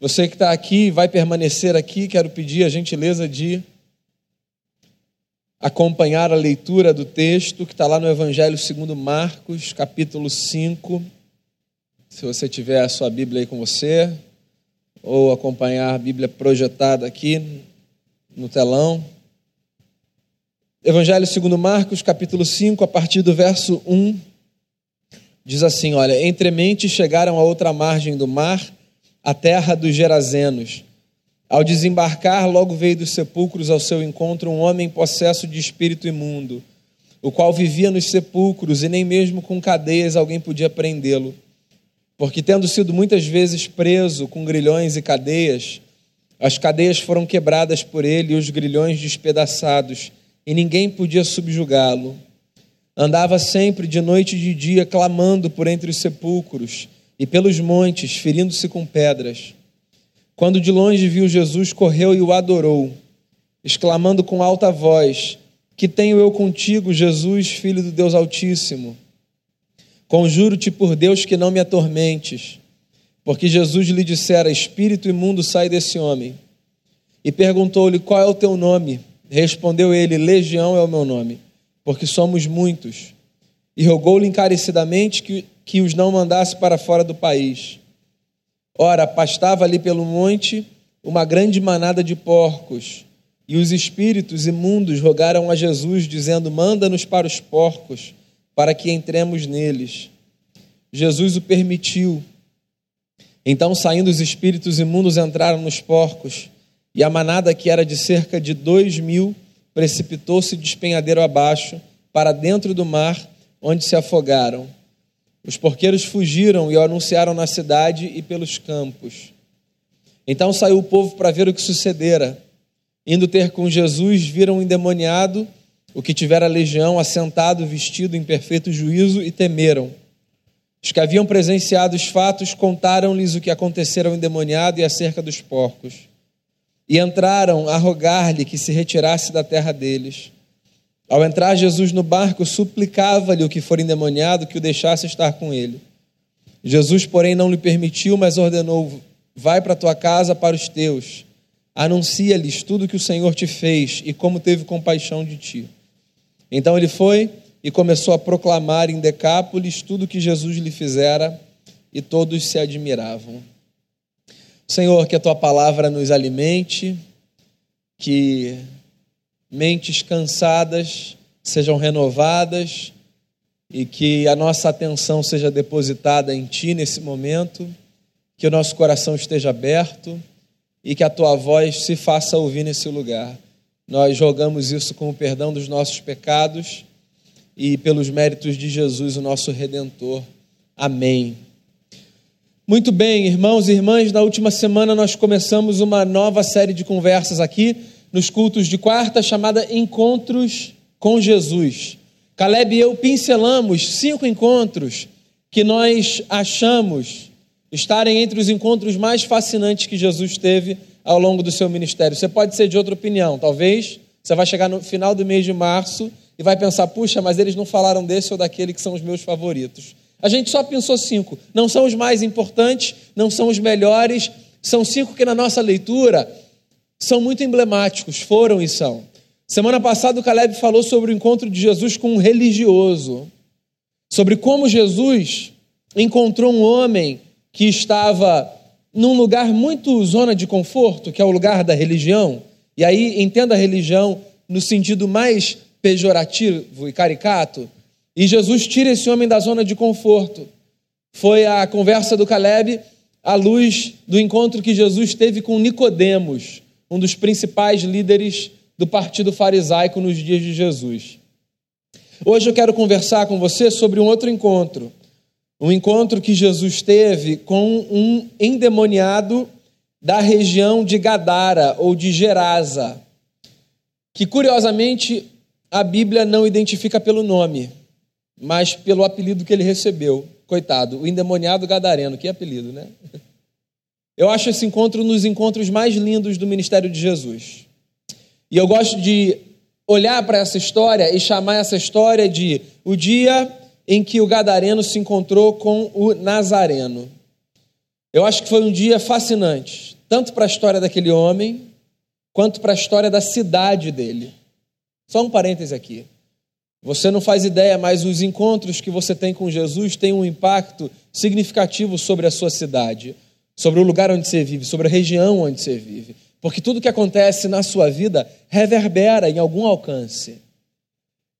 Você que está aqui e vai permanecer aqui, quero pedir a gentileza de acompanhar a leitura do texto que está lá no Evangelho segundo Marcos, capítulo 5. Se você tiver a sua Bíblia aí com você, ou acompanhar a Bíblia projetada aqui no telão. Evangelho segundo Marcos, capítulo 5, a partir do verso 1, diz assim, olha, entremente chegaram a outra margem do mar, a terra dos Gerazenos. Ao desembarcar, logo veio dos sepulcros ao seu encontro um homem possesso de espírito imundo, o qual vivia nos sepulcros e nem mesmo com cadeias alguém podia prendê-lo. Porque, tendo sido muitas vezes preso com grilhões e cadeias, as cadeias foram quebradas por ele e os grilhões despedaçados, e ninguém podia subjugá-lo. Andava sempre de noite e de dia clamando por entre os sepulcros e pelos montes, ferindo-se com pedras. Quando de longe viu Jesus, correu e o adorou, exclamando com alta voz: Que tenho eu contigo, Jesus, filho do Deus Altíssimo? Conjuro-te por Deus que não me atormentes. Porque Jesus lhe dissera: Espírito imundo, sai desse homem. E perguntou-lhe: Qual é o teu nome? Respondeu ele: Legião é o meu nome, porque somos muitos. E rogou-lhe encarecidamente que, que os não mandasse para fora do país. Ora, pastava ali pelo monte uma grande manada de porcos, e os espíritos imundos rogaram a Jesus, dizendo: Manda-nos para os porcos, para que entremos neles. Jesus o permitiu. Então, saindo os espíritos imundos, entraram nos porcos, e a manada, que era de cerca de dois mil, precipitou-se despenhadeiro abaixo, para dentro do mar, onde se afogaram. Os porqueiros fugiram e o anunciaram na cidade e pelos campos. Então saiu o povo para ver o que sucedera. Indo ter com Jesus, viram um endemoniado, o que tivera legião, assentado, vestido em perfeito juízo, e temeram. Os que haviam presenciado os fatos contaram-lhes o que acontecera ao endemoniado e acerca dos porcos. E entraram a rogar-lhe que se retirasse da terra deles. Ao entrar Jesus no barco, suplicava-lhe o que for endemoniado que o deixasse estar com ele. Jesus, porém, não lhe permitiu, mas ordenou: Vai para tua casa para os teus, anuncia-lhes tudo o que o Senhor te fez e como teve compaixão de ti. Então ele foi e começou a proclamar em Decápolis tudo o que Jesus lhe fizera, e todos se admiravam. Senhor, que a tua palavra nos alimente, que mentes cansadas sejam renovadas e que a nossa atenção seja depositada em Ti nesse momento, que o nosso coração esteja aberto e que a Tua voz se faça ouvir nesse lugar. Nós jogamos isso com o perdão dos nossos pecados e pelos méritos de Jesus, o nosso Redentor. Amém. Muito bem, irmãos e irmãs, na última semana nós começamos uma nova série de conversas aqui nos cultos de quarta, chamada Encontros com Jesus. Caleb e eu pincelamos cinco encontros que nós achamos estarem entre os encontros mais fascinantes que Jesus teve ao longo do seu ministério. Você pode ser de outra opinião, talvez você vai chegar no final do mês de março e vai pensar: puxa, mas eles não falaram desse ou daquele que são os meus favoritos. A gente só pensou cinco. Não são os mais importantes, não são os melhores, são cinco que na nossa leitura são muito emblemáticos, foram e são. Semana passada o Caleb falou sobre o encontro de Jesus com um religioso, sobre como Jesus encontrou um homem que estava num lugar muito zona de conforto, que é o lugar da religião. E aí entenda a religião no sentido mais pejorativo e caricato. E Jesus tira esse homem da zona de conforto. Foi a conversa do Caleb à luz do encontro que Jesus teve com Nicodemos, um dos principais líderes do partido farisaico nos dias de Jesus. Hoje eu quero conversar com você sobre um outro encontro. Um encontro que Jesus teve com um endemoniado da região de Gadara ou de Gerasa, que curiosamente a Bíblia não identifica pelo nome, mas pelo apelido que ele recebeu. Coitado, o endemoniado gadareno, que apelido, né? Eu acho esse encontro um dos encontros mais lindos do ministério de Jesus. E eu gosto de olhar para essa história e chamar essa história de o dia em que o gadareno se encontrou com o nazareno. Eu acho que foi um dia fascinante, tanto para a história daquele homem, quanto para a história da cidade dele. Só um parêntese aqui. Você não faz ideia, mas os encontros que você tem com Jesus têm um impacto significativo sobre a sua cidade, sobre o lugar onde você vive, sobre a região onde você vive. Porque tudo que acontece na sua vida reverbera em algum alcance.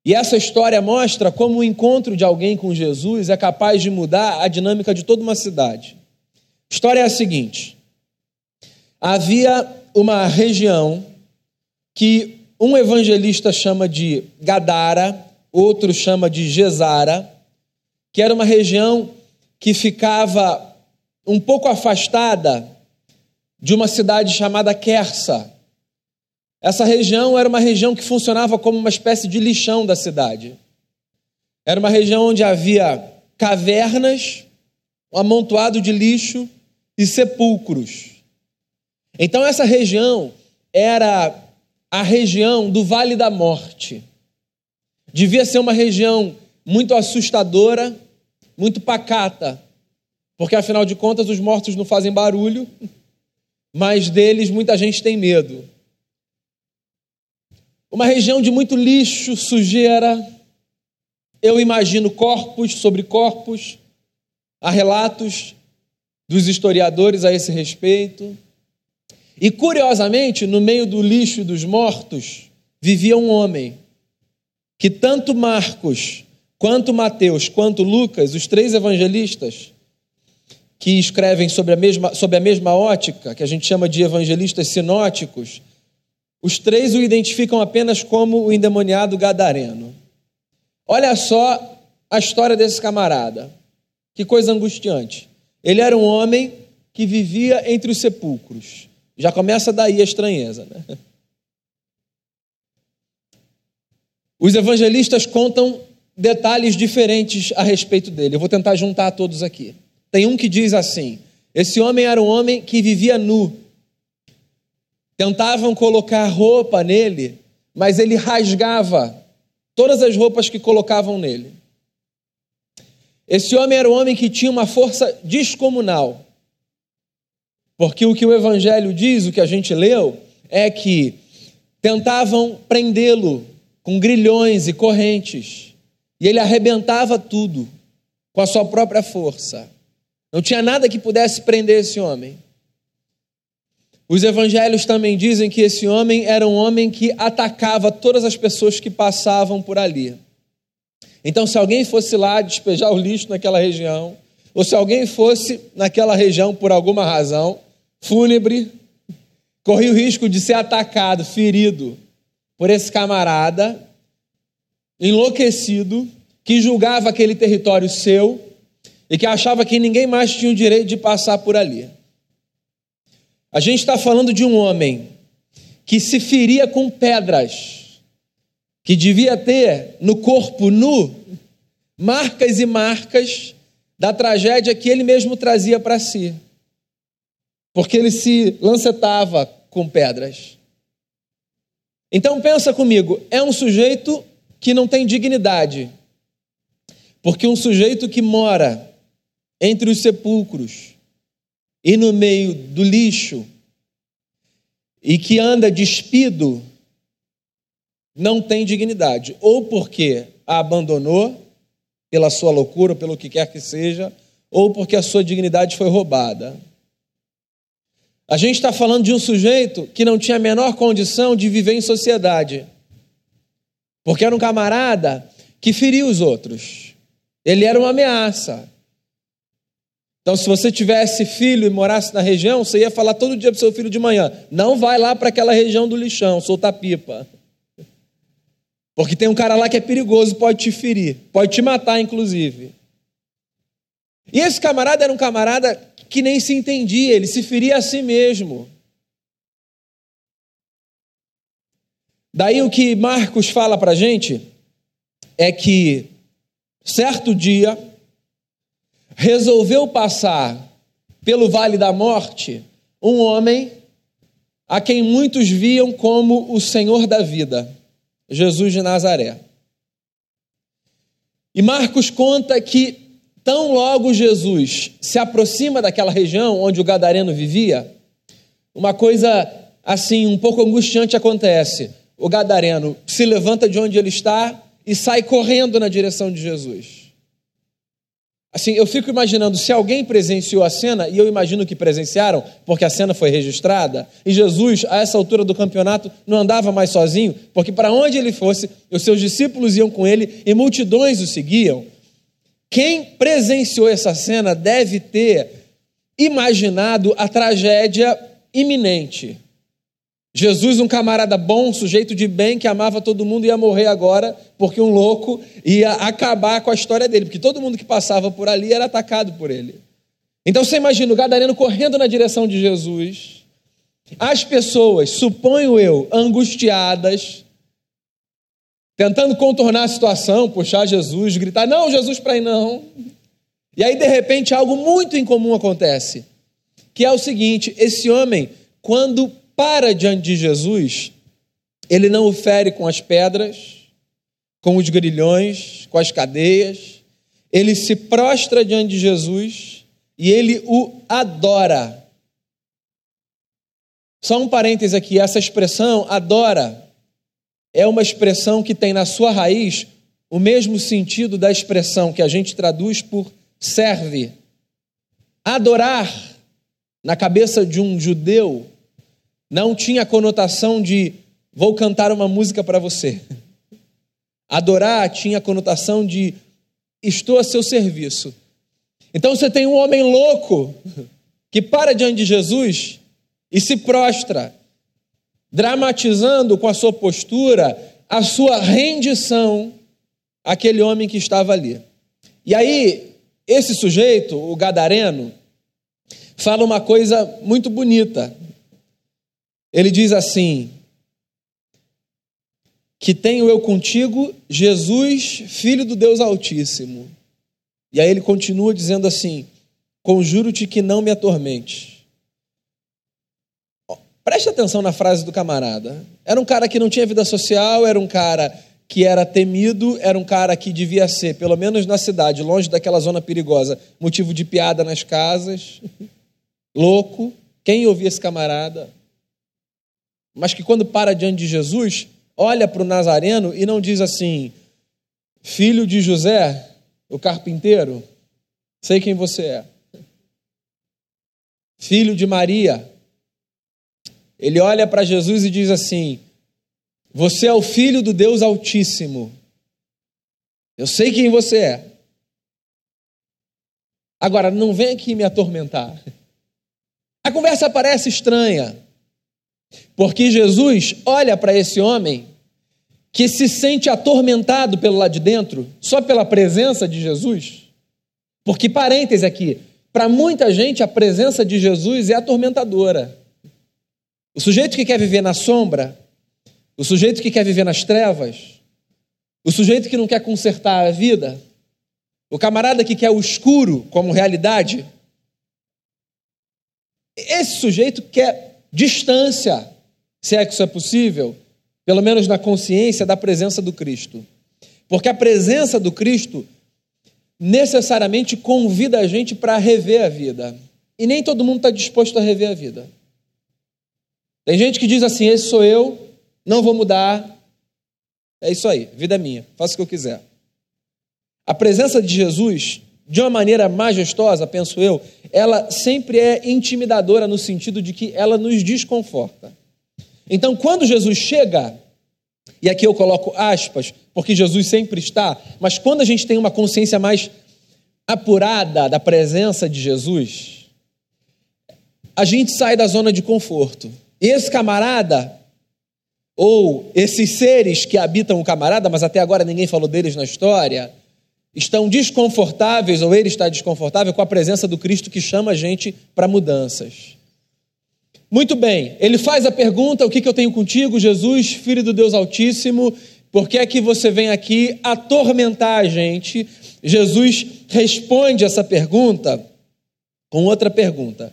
E essa história mostra como o encontro de alguém com Jesus é capaz de mudar a dinâmica de toda uma cidade. A história é a seguinte: havia uma região que um evangelista chama de Gadara, outro chama de Gesara, que era uma região que ficava um pouco afastada de uma cidade chamada Quersa. Essa região era uma região que funcionava como uma espécie de lixão da cidade. Era uma região onde havia cavernas, um amontoado de lixo e sepulcros. Então, essa região era a região do Vale da Morte. Devia ser uma região muito assustadora, muito pacata, porque afinal de contas os mortos não fazem barulho, mas deles muita gente tem medo. Uma região de muito lixo, sujeira. Eu imagino corpos sobre corpos. Há relatos dos historiadores a esse respeito. E curiosamente, no meio do lixo dos mortos, vivia um homem que tanto Marcos, quanto Mateus, quanto Lucas, os três evangelistas, que escrevem sobre a mesma, sobre a mesma ótica, que a gente chama de evangelistas sinóticos, os três o identificam apenas como o endemoniado gadareno. Olha só a história desse camarada. Que coisa angustiante. Ele era um homem que vivia entre os sepulcros. Já começa daí a estranheza. Né? Os evangelistas contam detalhes diferentes a respeito dele. Eu vou tentar juntar todos aqui. Tem um que diz assim: esse homem era um homem que vivia nu. Tentavam colocar roupa nele, mas ele rasgava todas as roupas que colocavam nele. Esse homem era um homem que tinha uma força descomunal. Porque o que o Evangelho diz, o que a gente leu, é que tentavam prendê-lo com grilhões e correntes, e ele arrebentava tudo com a sua própria força. Não tinha nada que pudesse prender esse homem. Os evangelhos também dizem que esse homem era um homem que atacava todas as pessoas que passavam por ali. Então, se alguém fosse lá despejar o lixo naquela região, ou se alguém fosse naquela região por alguma razão fúnebre, corria o risco de ser atacado, ferido por esse camarada enlouquecido que julgava aquele território seu e que achava que ninguém mais tinha o direito de passar por ali. A gente está falando de um homem que se feria com pedras, que devia ter no corpo nu marcas e marcas da tragédia que ele mesmo trazia para si, porque ele se lancetava com pedras. Então pensa comigo, é um sujeito que não tem dignidade, porque um sujeito que mora entre os sepulcros e no meio do lixo e que anda despido, não tem dignidade, ou porque a abandonou pela sua loucura, pelo que quer que seja, ou porque a sua dignidade foi roubada. A gente está falando de um sujeito que não tinha a menor condição de viver em sociedade, porque era um camarada que feria os outros, ele era uma ameaça. Então, se você tivesse filho e morasse na região, você ia falar todo dia para o seu filho de manhã: não vai lá para aquela região do lixão, soltar pipa. Porque tem um cara lá que é perigoso, pode te ferir, pode te matar, inclusive. E esse camarada era um camarada que nem se entendia, ele se feria a si mesmo. Daí o que Marcos fala para gente é que certo dia resolveu passar pelo vale da morte um homem a quem muitos viam como o Senhor da vida, Jesus de Nazaré. E Marcos conta que Tão logo Jesus se aproxima daquela região onde o gadareno vivia, uma coisa assim um pouco angustiante acontece. O gadareno se levanta de onde ele está e sai correndo na direção de Jesus. Assim, eu fico imaginando se alguém presenciou a cena, e eu imagino que presenciaram, porque a cena foi registrada, e Jesus, a essa altura do campeonato, não andava mais sozinho, porque para onde ele fosse, os seus discípulos iam com ele e multidões o seguiam. Quem presenciou essa cena deve ter imaginado a tragédia iminente. Jesus, um camarada bom, sujeito de bem, que amava todo mundo, ia morrer agora, porque um louco ia acabar com a história dele, porque todo mundo que passava por ali era atacado por ele. Então você imagina o gadareno correndo na direção de Jesus, as pessoas, suponho eu, angustiadas, tentando contornar a situação, puxar Jesus, gritar: Não, Jesus, para aí não. E aí, de repente, algo muito incomum acontece, que é o seguinte: esse homem, quando para diante de Jesus, ele não o fere com as pedras, com os grilhões, com as cadeias, ele se prostra diante de Jesus e ele o adora. Só um parêntese aqui: essa expressão, adora, é uma expressão que tem na sua raiz o mesmo sentido da expressão que a gente traduz por serve. Adorar, na cabeça de um judeu, não tinha a conotação de vou cantar uma música para você. Adorar tinha a conotação de estou a seu serviço. Então você tem um homem louco que para diante de Jesus e se prostra, dramatizando com a sua postura a sua rendição àquele homem que estava ali. E aí, esse sujeito, o gadareno, fala uma coisa muito bonita. Ele diz assim: Que tenho eu contigo, Jesus, filho do Deus Altíssimo. E aí ele continua dizendo assim: Conjuro-te que não me atormente. Preste atenção na frase do camarada. Era um cara que não tinha vida social, era um cara que era temido, era um cara que devia ser, pelo menos na cidade, longe daquela zona perigosa, motivo de piada nas casas, louco. Quem ouvia esse camarada? Mas que quando para diante de Jesus, olha para o Nazareno e não diz assim: Filho de José, o carpinteiro, sei quem você é. Filho de Maria. Ele olha para Jesus e diz assim: Você é o filho do Deus Altíssimo. Eu sei quem você é. Agora, não vem aqui me atormentar. A conversa parece estranha. Porque Jesus olha para esse homem que se sente atormentado pelo lado de dentro, só pela presença de Jesus. Porque, parêntese aqui, para muita gente a presença de Jesus é atormentadora. O sujeito que quer viver na sombra, o sujeito que quer viver nas trevas, o sujeito que não quer consertar a vida, o camarada que quer o escuro como realidade, esse sujeito quer distância, se é que isso é possível, pelo menos na consciência da presença do Cristo. Porque a presença do Cristo necessariamente convida a gente para rever a vida. E nem todo mundo está disposto a rever a vida. Tem gente que diz assim: esse sou eu, não vou mudar. É isso aí, vida é minha, faço o que eu quiser. A presença de Jesus de uma maneira majestosa, penso eu, ela sempre é intimidadora no sentido de que ela nos desconforta. Então, quando Jesus chega, e aqui eu coloco aspas, porque Jesus sempre está, mas quando a gente tem uma consciência mais apurada da presença de Jesus, a gente sai da zona de conforto. E esse camarada, ou esses seres que habitam o camarada, mas até agora ninguém falou deles na história, estão desconfortáveis, ou ele está desconfortável, com a presença do Cristo que chama a gente para mudanças. Muito bem, ele faz a pergunta: o que, eu tenho contigo, Jesus, filho do Deus Altíssimo? Por que é que você vem aqui atormentar a gente? Jesus responde essa pergunta com outra pergunta,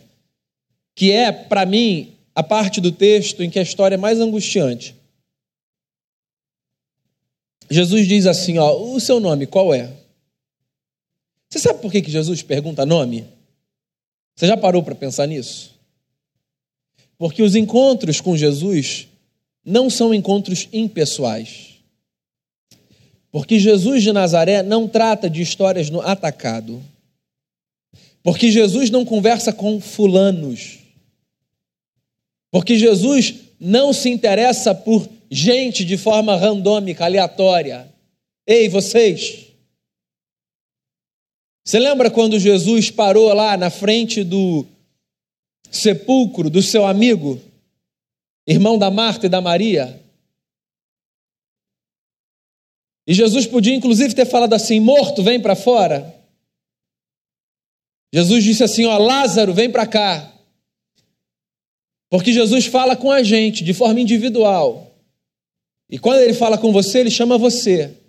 que é, para mim, a parte do texto em que a história é mais angustiante. Jesus diz assim: ó, o seu nome qual é? Você sabe por que que Jesus pergunta nome? Você já parou para pensar nisso? Porque os encontros com Jesus não são encontros impessoais. Porque Jesus de Nazaré não trata de histórias no atacado. Porque Jesus não conversa com fulanos. Porque Jesus não se interessa por gente de forma randômica, aleatória. Ei, vocês! Você lembra quando Jesus parou lá na frente do sepulcro do seu amigo, irmão da Marta e da Maria? E Jesus podia inclusive ter falado assim: morto, vem para fora. Jesus disse assim: ó, Lázaro, vem para cá. Porque Jesus fala com a gente de forma individual. E quando ele fala com você, ele chama você.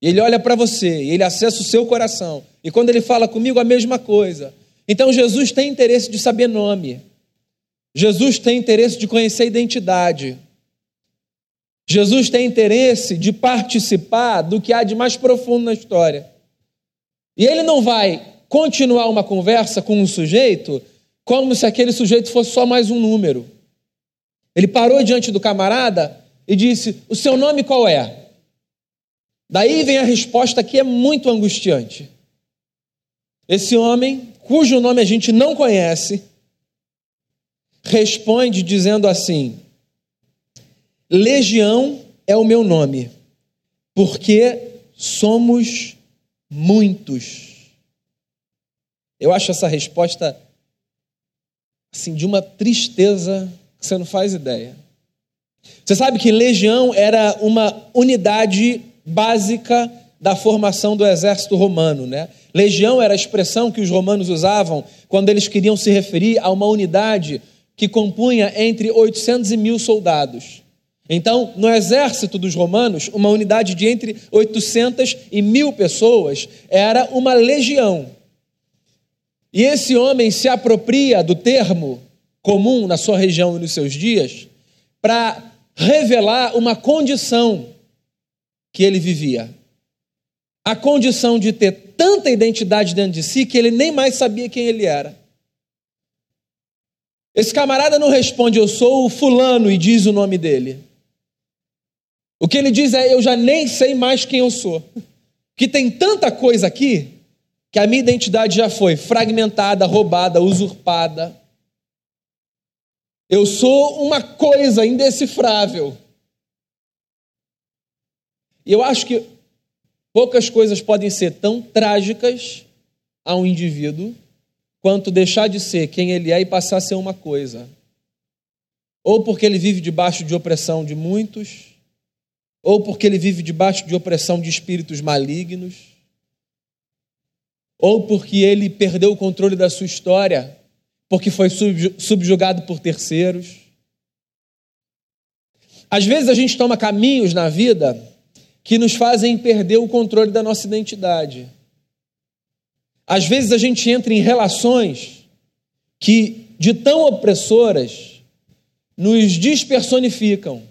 Ele olha para você ele acessa o seu coração. E quando ele fala comigo, a mesma coisa. Então Jesus tem interesse de saber nome. Jesus tem interesse de conhecer identidade. Jesus tem interesse de participar do que há de mais profundo na história. E ele não vai continuar uma conversa com um sujeito como se aquele sujeito fosse só mais um número. Ele parou diante do camarada e disse: O seu nome qual é? Daí vem a resposta que é muito angustiante. Esse homem, cujo nome a gente não conhece, responde dizendo assim: Legião é o meu nome, porque somos muitos. Eu acho essa resposta assim de uma tristeza que você não faz ideia. Você sabe que legião era uma unidade básica da formação do exército romano, né? Legião era a expressão que os romanos usavam quando eles queriam se referir a uma unidade que compunha entre 800 e mil soldados. Então, no exército dos romanos, uma unidade de entre 800 e mil pessoas era uma legião. E esse homem se apropria do termo comum na sua região e nos seus dias para revelar uma condição que ele vivia. A condição de ter tanta identidade dentro de si que ele nem mais sabia quem ele era. Esse camarada não responde, eu sou o fulano, e diz o nome dele. O que ele diz é, eu já nem sei mais quem eu sou. Que tem tanta coisa aqui que a minha identidade já foi fragmentada, roubada, usurpada. Eu sou uma coisa indecifrável. E eu acho que poucas coisas podem ser tão trágicas a um indivíduo quanto deixar de ser quem ele é e passar a ser uma coisa. Ou porque ele vive debaixo de opressão de muitos, ou porque ele vive debaixo de opressão de espíritos malignos ou porque ele perdeu o controle da sua história, porque foi subjugado por terceiros. Às vezes a gente toma caminhos na vida que nos fazem perder o controle da nossa identidade. Às vezes a gente entra em relações que, de tão opressoras, nos despersonificam.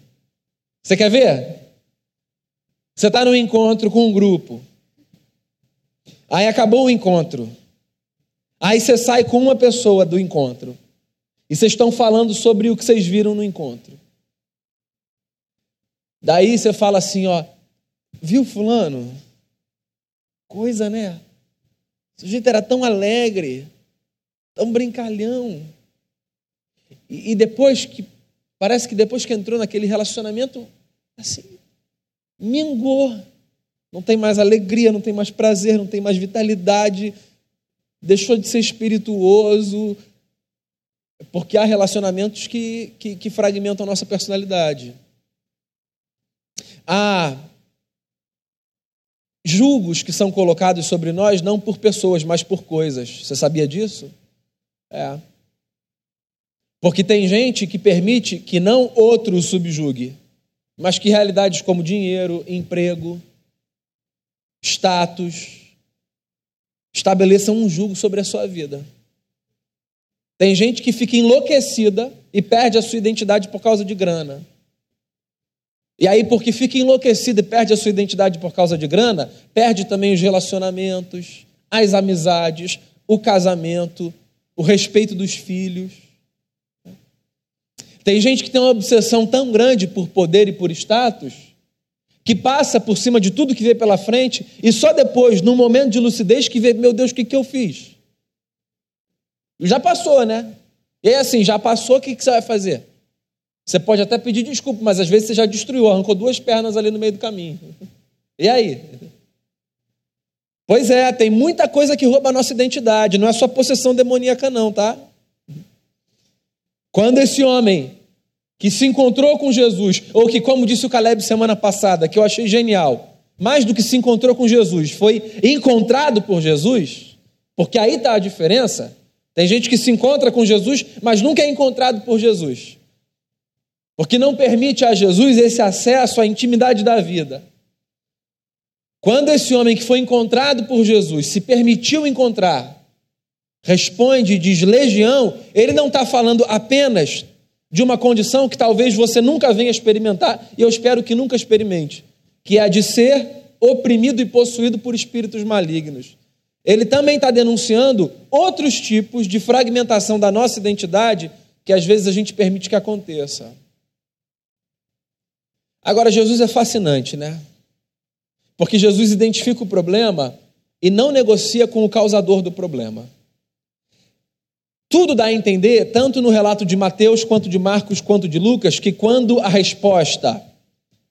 Você quer ver? Você está num encontro com um grupo. Aí acabou o encontro. Aí você sai com uma pessoa do encontro. E vocês estão falando sobre o que vocês viram no encontro. Daí você fala assim, ó, viu fulano? Coisa, né? O sujeito era tão alegre, tão brincalhão. E, e depois que, parece que depois que entrou naquele relacionamento, assim, mingou não tem mais alegria, não tem mais prazer, não tem mais vitalidade, deixou de ser espirituoso, porque há relacionamentos que, que, que fragmentam a nossa personalidade. Há julgos que são colocados sobre nós não por pessoas, mas por coisas. Você sabia disso? É. Porque tem gente que permite que não outro subjugue, mas que realidades como dinheiro, emprego, status, estabeleçam um jugo sobre a sua vida. Tem gente que fica enlouquecida e perde a sua identidade por causa de grana. E aí, porque fica enlouquecida e perde a sua identidade por causa de grana, perde também os relacionamentos, as amizades, o casamento, o respeito dos filhos. Tem gente que tem uma obsessão tão grande por poder e por status, que passa por cima de tudo que vê pela frente e só depois, num momento de lucidez, que vê: meu Deus, o que, que eu fiz? Já passou, né? E aí, assim, já passou, o que, que você vai fazer? Você pode até pedir desculpa, mas às vezes você já destruiu, arrancou duas pernas ali no meio do caminho. E aí? Pois é, tem muita coisa que rouba a nossa identidade, não é só possessão demoníaca, não, tá? Quando esse homem que se encontrou com Jesus, ou que, como disse o Caleb semana passada, que eu achei genial, mais do que se encontrou com Jesus, foi encontrado por Jesus, porque aí está a diferença. Tem gente que se encontra com Jesus, mas nunca é encontrado por Jesus, porque não permite a Jesus esse acesso à intimidade da vida. Quando esse homem que foi encontrado por Jesus se permitiu encontrar, responde, diz legião, ele não está falando apenas de uma condição que talvez você nunca venha experimentar, e eu espero que nunca experimente, que é a de ser oprimido e possuído por espíritos malignos. Ele também está denunciando outros tipos de fragmentação da nossa identidade que às vezes a gente permite que aconteça. Agora, Jesus é fascinante, né? Porque Jesus identifica o problema e não negocia com o causador do problema. Tudo dá a entender, tanto no relato de Mateus, quanto de Marcos, quanto de Lucas, que quando a resposta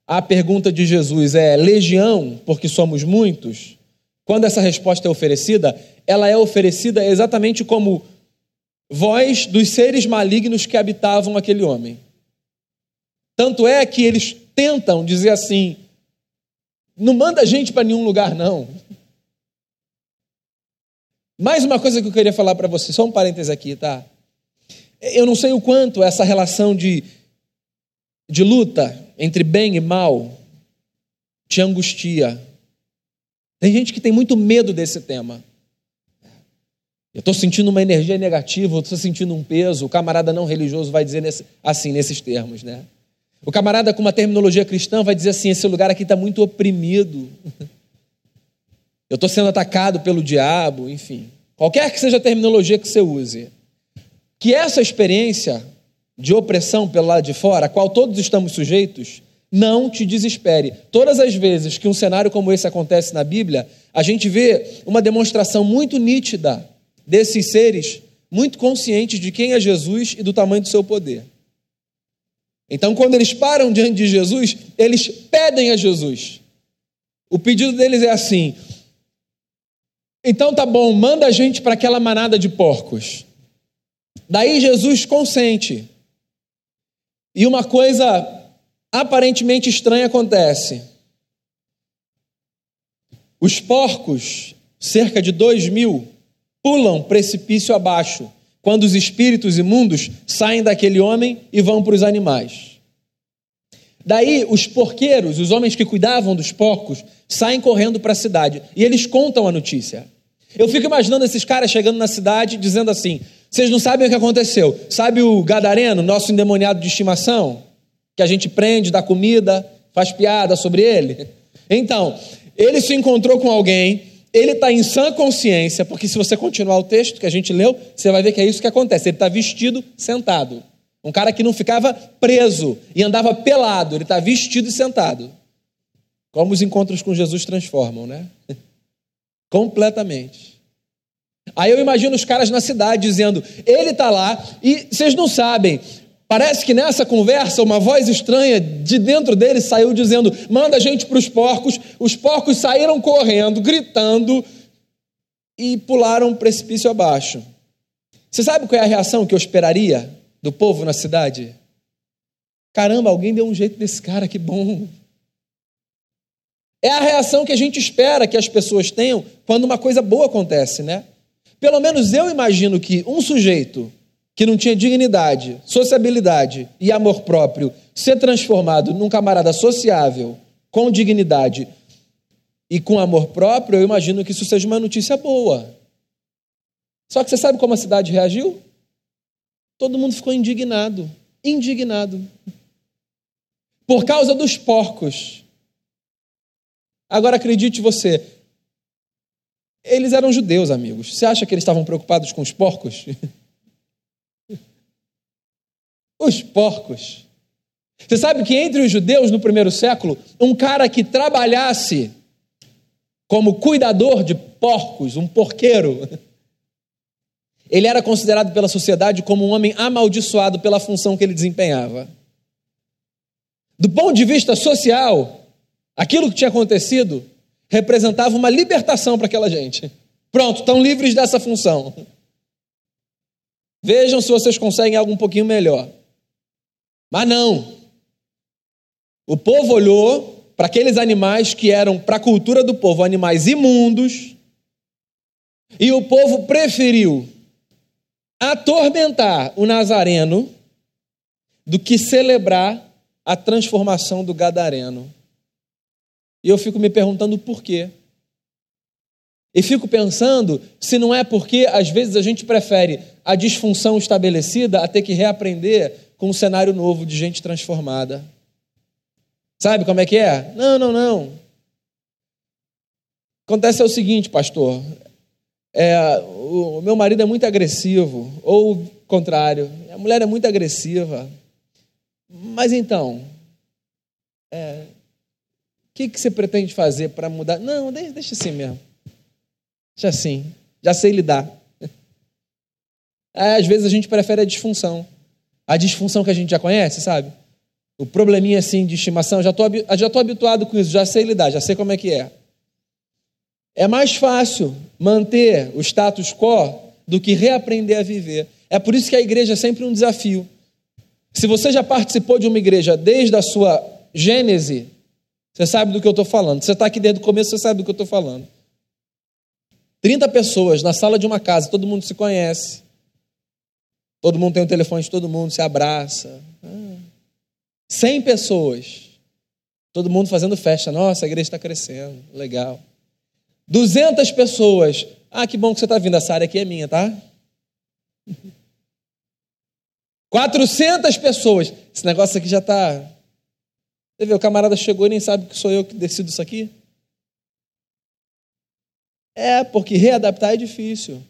à pergunta de Jesus é legião, porque somos muitos, quando essa resposta é oferecida, ela é oferecida exatamente como voz dos seres malignos que habitavam aquele homem. Tanto é que eles tentam dizer assim: não manda gente para nenhum lugar, não. Mais uma coisa que eu queria falar para você, só um parêntese aqui, tá? Eu não sei o quanto essa relação de, de luta entre bem e mal te angustia. Tem gente que tem muito medo desse tema. Eu estou sentindo uma energia negativa, eu estou sentindo um peso. O camarada não religioso vai dizer nesse, assim, nesses termos, né? O camarada com uma terminologia cristã vai dizer assim: esse lugar aqui está muito oprimido. Eu estou sendo atacado pelo diabo, enfim. Qualquer que seja a terminologia que você use. Que essa experiência de opressão pelo lado de fora, a qual todos estamos sujeitos, não te desespere. Todas as vezes que um cenário como esse acontece na Bíblia, a gente vê uma demonstração muito nítida desses seres muito conscientes de quem é Jesus e do tamanho do seu poder. Então, quando eles param diante de Jesus, eles pedem a Jesus. O pedido deles é assim: então tá bom, manda a gente para aquela manada de porcos. Daí Jesus consente. E uma coisa aparentemente estranha acontece. Os porcos, cerca de dois mil, pulam precipício abaixo quando os espíritos imundos saem daquele homem e vão para os animais. Daí os porqueiros, os homens que cuidavam dos porcos, saem correndo para a cidade e eles contam a notícia. Eu fico imaginando esses caras chegando na cidade dizendo assim: vocês não sabem o que aconteceu. Sabe o gadareno, nosso endemoniado de estimação? Que a gente prende, dá comida, faz piada sobre ele? Então, ele se encontrou com alguém ele está em sã consciência, porque se você continuar o texto que a gente leu, você vai ver que é isso que acontece. Ele está vestido, sentado. Um cara que não ficava preso e andava pelado, ele está vestido e sentado. Como os encontros com Jesus transformam, né? Completamente. Aí eu imagino os caras na cidade dizendo: ele está lá e vocês não sabem, Parece que nessa conversa uma voz estranha de dentro dele saiu dizendo: manda a gente para os porcos. Os porcos saíram correndo, gritando e pularam um precipício abaixo. Você sabe qual é a reação que eu esperaria do povo na cidade? Caramba, alguém deu um jeito nesse cara, que bom. É a reação que a gente espera que as pessoas tenham quando uma coisa boa acontece, né? Pelo menos eu imagino que um sujeito que não tinha dignidade, sociabilidade e amor próprio, ser transformado num camarada sociável, com dignidade e com amor próprio, eu imagino que isso seja uma notícia boa. Só que você sabe como a cidade reagiu? Todo mundo ficou indignado, indignado. Por causa dos porcos. Agora acredite você, Eles eram judeus, amigos. Você acha que eles estavam preocupados com os porcos? os porcos. Você sabe que entre os judeus no primeiro século, um cara que trabalhasse como cuidador de porcos, um porqueiro, ele era considerado pela sociedade como um homem amaldiçoado pela função que ele desempenhava. Do ponto de vista social, aquilo que tinha acontecido representava uma libertação para aquela gente. Pronto, estão livres dessa função. Vejam se vocês conseguem algo um pouquinho melhor. Mas não. O povo olhou para aqueles animais que eram, para a cultura do povo, animais imundos, e o povo preferiu atormentar o Nazareno do que celebrar a transformação do Gadareno. E eu fico me perguntando por quê. E fico pensando se não é porque às vezes a gente prefere a disfunção estabelecida a ter que reaprender com um cenário novo de gente transformada. Sabe como é que é? Não, não, não. Acontece é o seguinte, pastor. É, o, o meu marido é muito agressivo, ou o contrário, a mulher é muito agressiva. Mas então, é, o que, que você pretende fazer para mudar? Não, deixa, deixa assim mesmo. Deixa assim. Já sei lidar. Às vezes a gente prefere a disfunção. A disfunção que a gente já conhece, sabe? O probleminha assim de estimação, já estou já tô habituado com isso, já sei lidar, já sei como é que é. É mais fácil manter o status quo do que reaprender a viver. É por isso que a igreja é sempre um desafio. Se você já participou de uma igreja desde a sua gênese, você sabe do que eu estou falando. Você está aqui desde o começo, você sabe do que eu estou falando. 30 pessoas na sala de uma casa, todo mundo se conhece. Todo mundo tem um telefone de todo mundo, se abraça. 100 ah. pessoas, todo mundo fazendo festa. Nossa, a igreja está crescendo, legal. 200 pessoas. Ah, que bom que você está vindo, essa área aqui é minha, tá? 400 pessoas. Esse negócio aqui já está você vê, o camarada chegou e nem sabe que sou eu que decido isso aqui. É, porque readaptar é difícil.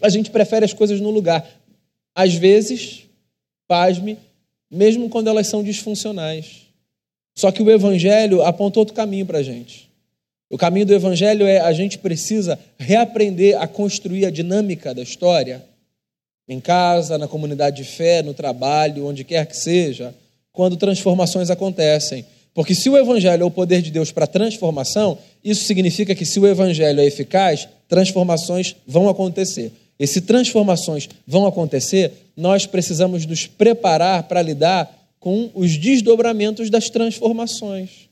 A gente prefere as coisas no lugar. Às vezes, pasme, mesmo quando elas são disfuncionais. Só que o Evangelho aponta outro caminho para a gente. O caminho do Evangelho é a gente precisa reaprender a construir a dinâmica da história, em casa, na comunidade de fé, no trabalho, onde quer que seja quando transformações acontecem. Porque se o Evangelho é o poder de Deus para transformação, isso significa que se o Evangelho é eficaz, transformações vão acontecer. E se transformações vão acontecer, nós precisamos nos preparar para lidar com os desdobramentos das transformações.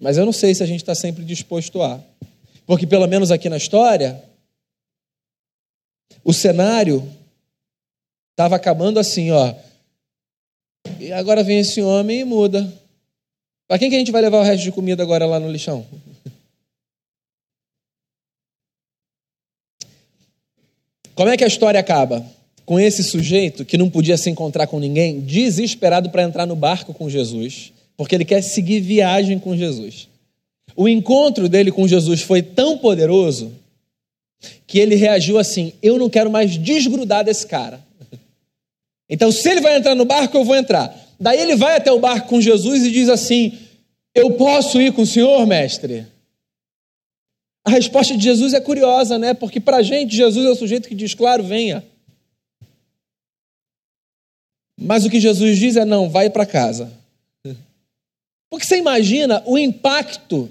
Mas eu não sei se a gente está sempre disposto a. Porque, pelo menos aqui na história, o cenário estava acabando assim, ó. E agora vem esse homem e muda. Para quem que a gente vai levar o resto de comida agora lá no lixão? Como é que a história acaba? Com esse sujeito que não podia se encontrar com ninguém, desesperado para entrar no barco com Jesus, porque ele quer seguir viagem com Jesus. O encontro dele com Jesus foi tão poderoso que ele reagiu assim: Eu não quero mais desgrudar desse cara. Então, se ele vai entrar no barco, eu vou entrar. Daí ele vai até o barco com Jesus e diz assim: Eu posso ir com o senhor, mestre? A resposta de Jesus é curiosa, né? Porque para a gente, Jesus é o sujeito que diz: Claro, venha. Mas o que Jesus diz é: Não, vai para casa. Porque você imagina o impacto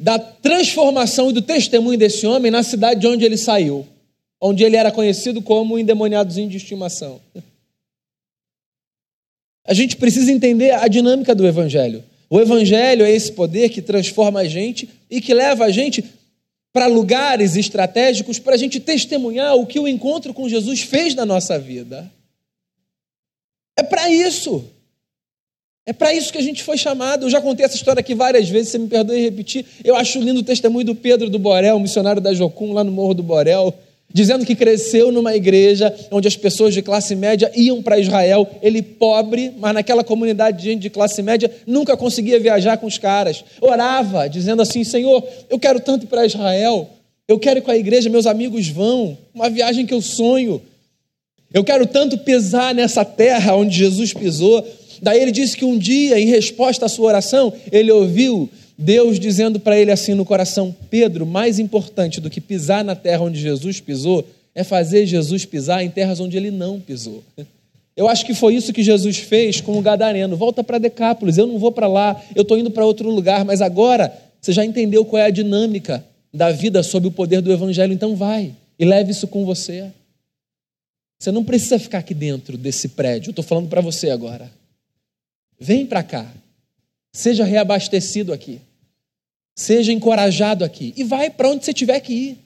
da transformação e do testemunho desse homem na cidade de onde ele saiu onde ele era conhecido como endemoniadozinho de estimação. A gente precisa entender a dinâmica do Evangelho. O Evangelho é esse poder que transforma a gente e que leva a gente para lugares estratégicos para a gente testemunhar o que o encontro com Jesus fez na nossa vida. É para isso. É para isso que a gente foi chamado. Eu já contei essa história aqui várias vezes, você me perdoe repetir. Eu acho lindo o testemunho do Pedro do Borel, missionário da Jocum, lá no Morro do Borel dizendo que cresceu numa igreja onde as pessoas de classe média iam para Israel. Ele, pobre, mas naquela comunidade de gente de classe média, nunca conseguia viajar com os caras. Orava, dizendo assim: Senhor, eu quero tanto ir para Israel, eu quero ir com a igreja, meus amigos vão, uma viagem que eu sonho. Eu quero tanto pisar nessa terra onde Jesus pisou. Daí ele disse que um dia, em resposta à sua oração, ele ouviu Deus dizendo para ele assim no coração: Pedro, mais importante do que pisar na terra onde Jesus pisou, é fazer Jesus pisar em terras onde ele não pisou. Eu acho que foi isso que Jesus fez com o Gadareno. Volta para Decápolis, eu não vou para lá, eu estou indo para outro lugar, mas agora você já entendeu qual é a dinâmica da vida sob o poder do Evangelho, então vai e leve isso com você. Você não precisa ficar aqui dentro desse prédio, estou falando para você agora. Vem para cá, Seja reabastecido aqui. Seja encorajado aqui. E vai para onde você tiver que ir.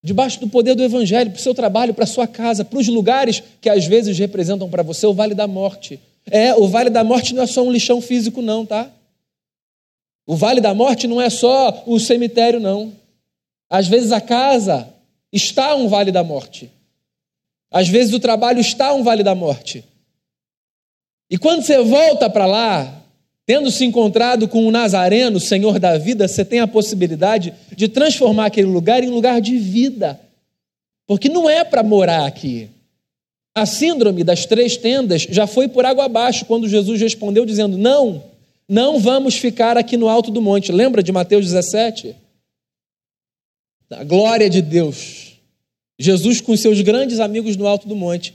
Debaixo do poder do Evangelho, para o seu trabalho, para a sua casa, para os lugares que às vezes representam para você o vale da morte. É, o vale da morte não é só um lixão físico, não, tá? O vale da morte não é só o cemitério, não. Às vezes a casa está um vale da morte. Às vezes o trabalho está um vale da morte. E quando você volta para lá, Tendo se encontrado com o Nazareno, Senhor da vida, você tem a possibilidade de transformar aquele lugar em lugar de vida. Porque não é para morar aqui. A síndrome das três tendas já foi por água abaixo quando Jesus respondeu dizendo: Não, não vamos ficar aqui no alto do monte. Lembra de Mateus 17? A glória de Deus. Jesus com seus grandes amigos no alto do monte.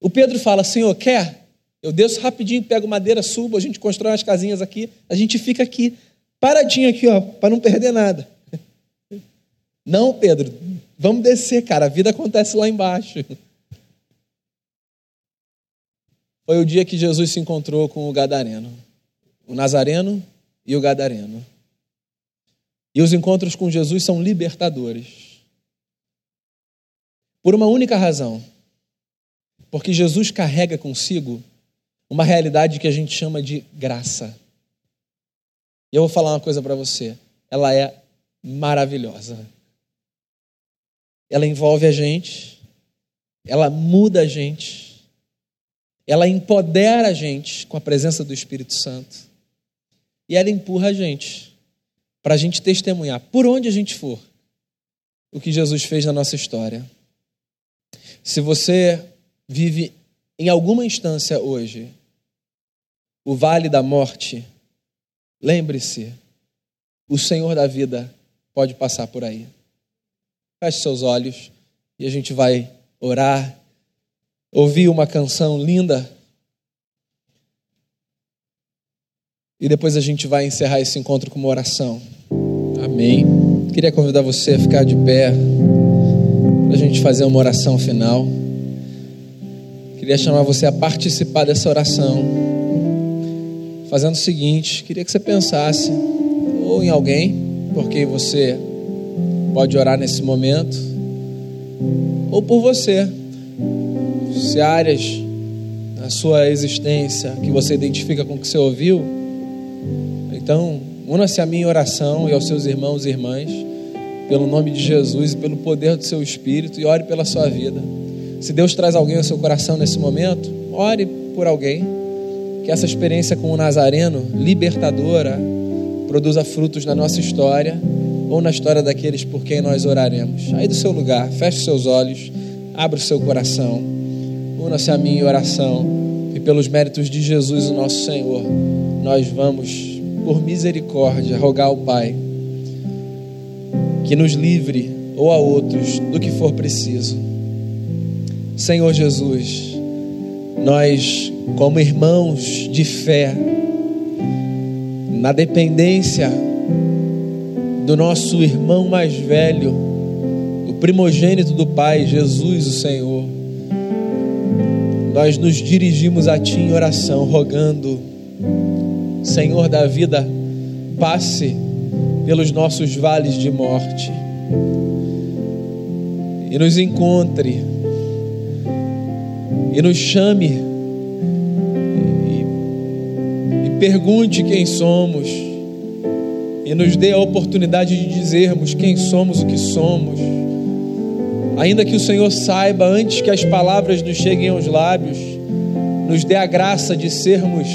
O Pedro fala: Senhor, quer? Eu desço rapidinho, pego madeira, subo, a gente constrói umas casinhas aqui, a gente fica aqui, paradinho aqui, ó, para não perder nada. Não, Pedro, vamos descer, cara, a vida acontece lá embaixo. Foi o dia que Jesus se encontrou com o Gadareno, o Nazareno e o Gadareno. E os encontros com Jesus são libertadores. Por uma única razão. Porque Jesus carrega consigo uma realidade que a gente chama de graça. E eu vou falar uma coisa para você. Ela é maravilhosa. Ela envolve a gente, ela muda a gente, ela empodera a gente com a presença do Espírito Santo e ela empurra a gente para a gente testemunhar por onde a gente for o que Jesus fez na nossa história. Se você vive em alguma instância hoje, o vale da morte, lembre-se, o Senhor da vida pode passar por aí. Feche seus olhos e a gente vai orar, ouvir uma canção linda. E depois a gente vai encerrar esse encontro com uma oração. Amém. Queria convidar você a ficar de pé para a gente fazer uma oração final. Queria chamar você a participar dessa oração. Fazendo o seguinte, queria que você pensasse ou em alguém, porque você pode orar nesse momento, ou por você. Se áreas na sua existência que você identifica com o que você ouviu, então una-se a minha oração e aos seus irmãos e irmãs, pelo nome de Jesus e pelo poder do seu Espírito, e ore pela sua vida. Se Deus traz alguém ao seu coração nesse momento, ore por alguém. Que essa experiência com o Nazareno, libertadora, produza frutos na nossa história ou na história daqueles por quem nós oraremos. Aí do seu lugar, feche seus olhos, abra o seu coração, una-se a mim em oração e pelos méritos de Jesus, o nosso Senhor, nós vamos, por misericórdia, rogar ao Pai que nos livre ou a outros do que for preciso Senhor Jesus, nós, como irmãos de fé, na dependência do nosso irmão mais velho, o primogênito do Pai, Jesus, o Senhor, nós nos dirigimos a Ti em oração, rogando, Senhor da vida, passe pelos nossos vales de morte e nos encontre e nos chame e, e pergunte quem somos e nos dê a oportunidade de dizermos quem somos, o que somos. Ainda que o Senhor saiba, antes que as palavras nos cheguem aos lábios, nos dê a graça de sermos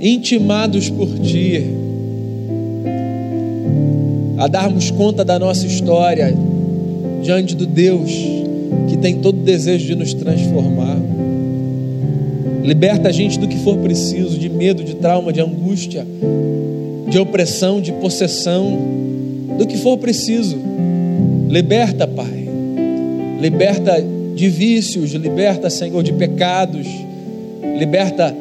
intimados por Ti, a darmos conta da nossa história diante do Deus que tem todo desejo de nos transformar. Liberta a gente do que for preciso, de medo, de trauma, de angústia, de opressão, de possessão, do que for preciso. Liberta, Pai. Liberta de vícios, liberta, Senhor, de pecados, liberta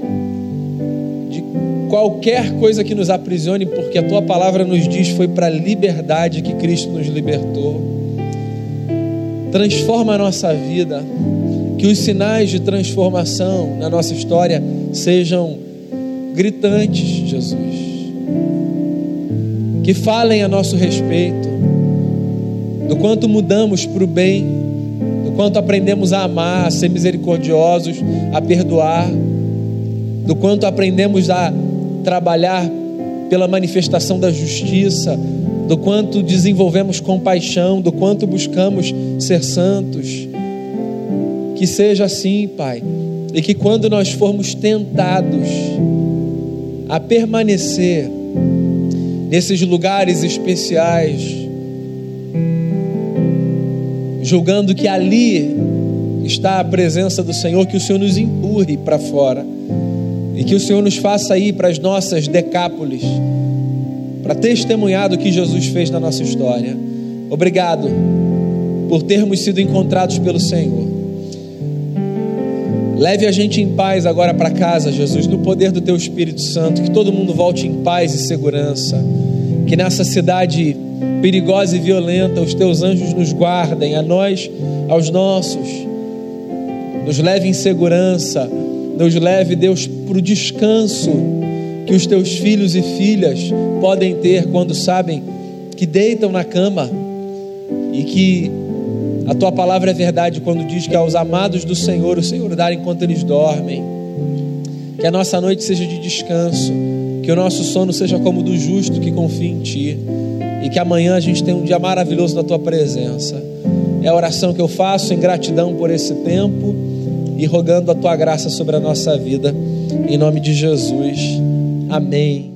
qualquer coisa que nos aprisione, porque a tua palavra nos diz foi para a liberdade que Cristo nos libertou. Transforma a nossa vida, que os sinais de transformação na nossa história sejam gritantes, Jesus. Que falem a nosso respeito, do quanto mudamos para o bem, do quanto aprendemos a amar, a ser misericordiosos, a perdoar, do quanto aprendemos a trabalhar pela manifestação da justiça, do quanto desenvolvemos compaixão, do quanto buscamos ser santos. Que seja assim, Pai, e que quando nós formos tentados a permanecer nesses lugares especiais, julgando que ali está a presença do Senhor, que o Senhor nos empurre para fora e que o Senhor nos faça ir para as nossas decápolis, para testemunhar do que Jesus fez na nossa história. Obrigado por termos sido encontrados pelo Senhor. Leve a gente em paz agora para casa, Jesus, no poder do Teu Espírito Santo. Que todo mundo volte em paz e segurança. Que nessa cidade perigosa e violenta, os Teus anjos nos guardem, a nós, aos nossos. Nos leve em segurança nos leve, Deus, para o descanso que os teus filhos e filhas podem ter quando sabem que deitam na cama e que a tua palavra é verdade quando diz que aos amados do Senhor o Senhor dá enquanto eles dormem. Que a nossa noite seja de descanso, que o nosso sono seja como do justo que confia em ti e que amanhã a gente tenha um dia maravilhoso na tua presença. É a oração que eu faço em gratidão por esse tempo e rogando a tua graça sobre a nossa vida, em nome de Jesus. Amém.